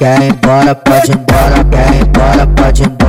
quer embora, pode embora, quer embora, pode embora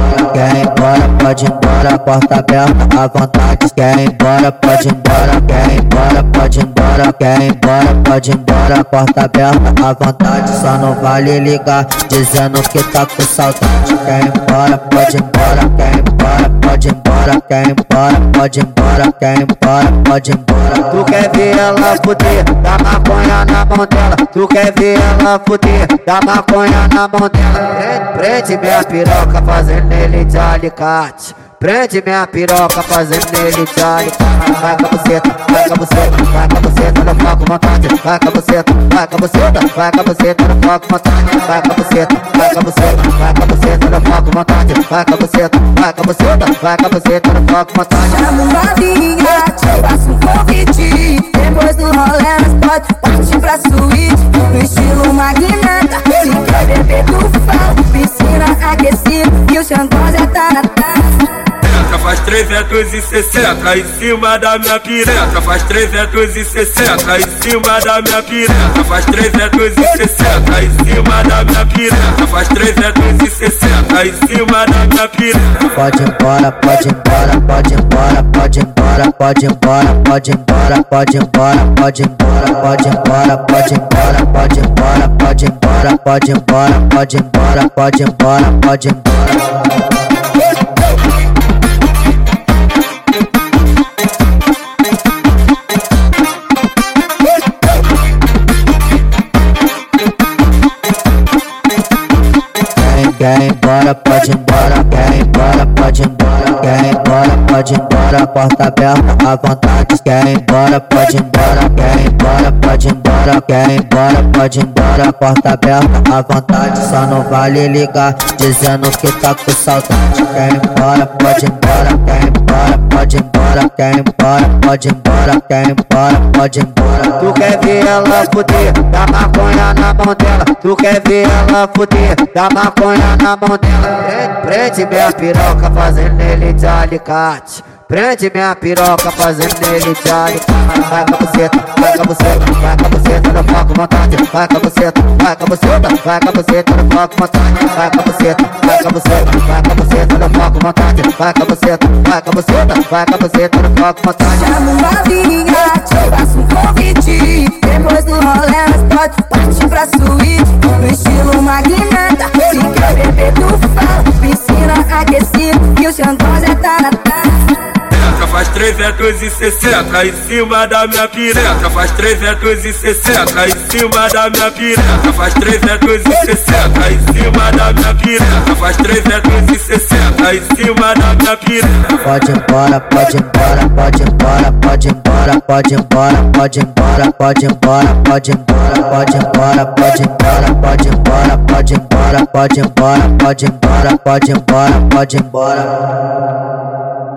embora, pode embora, porta aberta à vontade, quer embora, pode embora, quer embora, pode embora, quer embora, pode embora, porta aberta à vontade, só não vale ligar, dizendo que tá com saudade, quer embora, pode embora, quer embora, pode embora, quer embora, pode embora, quer embora, pode embora. Tu quer ver ela fuder, dá maconha na mão dela. Tu quer ver ela fuder, dá maconha na mão dela. Prende minha piroca fazendo nele de alicate. Prende minha piroca fazendo nele de. Vai com a buceta, vai com a buceta, vai com a buceta no foco vontade. Vai com a buceta, vai com a buceta, vai com a buceta no foco vontade. Vai com a buceta, vai com a buceta, vai com a buceta no foco vontade. Vai com a buceta, vai com a buceta, vai com a buceta no foco vontade. Chamo novinha, 360 em cima da minha piretra, faz 360 em cima da minha piretra, faz 360 em cima da minha piretra, faz 360 em cima da minha piretra. Pode embora, pode embora, pode embora, pode embora, pode embora, pode embora, pode embora, pode embora, pode embora, pode embora, pode embora, pode embora, pode embora, pode embora, pode embora, pode ir embora. Embora, pode embora, quer embora, pode embora, quer embora, pode embora, porta aberta à vontade, quer embora, pode embora, quer embora, pode embora, quer embora, pode embora, porta aberta à vontade, só não vale ligar, dizendo que tá com saudade, quer embora, pode embora, quer embora, pode embora, quer embora, pode ir embora, quer embora, pode embora. Tu quer ver ela fuder, dá maconha na mão dela. Tu quer ver ela fuder, dá maconha na mão dela. Prende minha piroca fazendo nele de alicate. Prende minha piroca fazendo de alicate. Vai com a buceta, vai com a buceta, vai com a buceta no foco vontade. Vai com a buceta, vai com a buceta, vai com a buceta no foco vontade. Vai com a buceta, vai com a buceta, vai com a buceta no foco vontade. Vai com a buceta, vai com a buceta, vai com a buceta no foco vontade. Chamo novinha, te faço um convite Depois do rolê nós pode faz 360 em cima da minha piretra, faz 360 em cima da minha piretra, faz 360 em cima da minha piretra, faz 360 em cima da minha piretra. Pode embora, pode embora, pode embora, pode embora, pode embora, pode embora, pode embora, pode embora, pode embora, pode embora, pode embora, pode embora, pode embora, pode embora, pode embora, pode ir embora.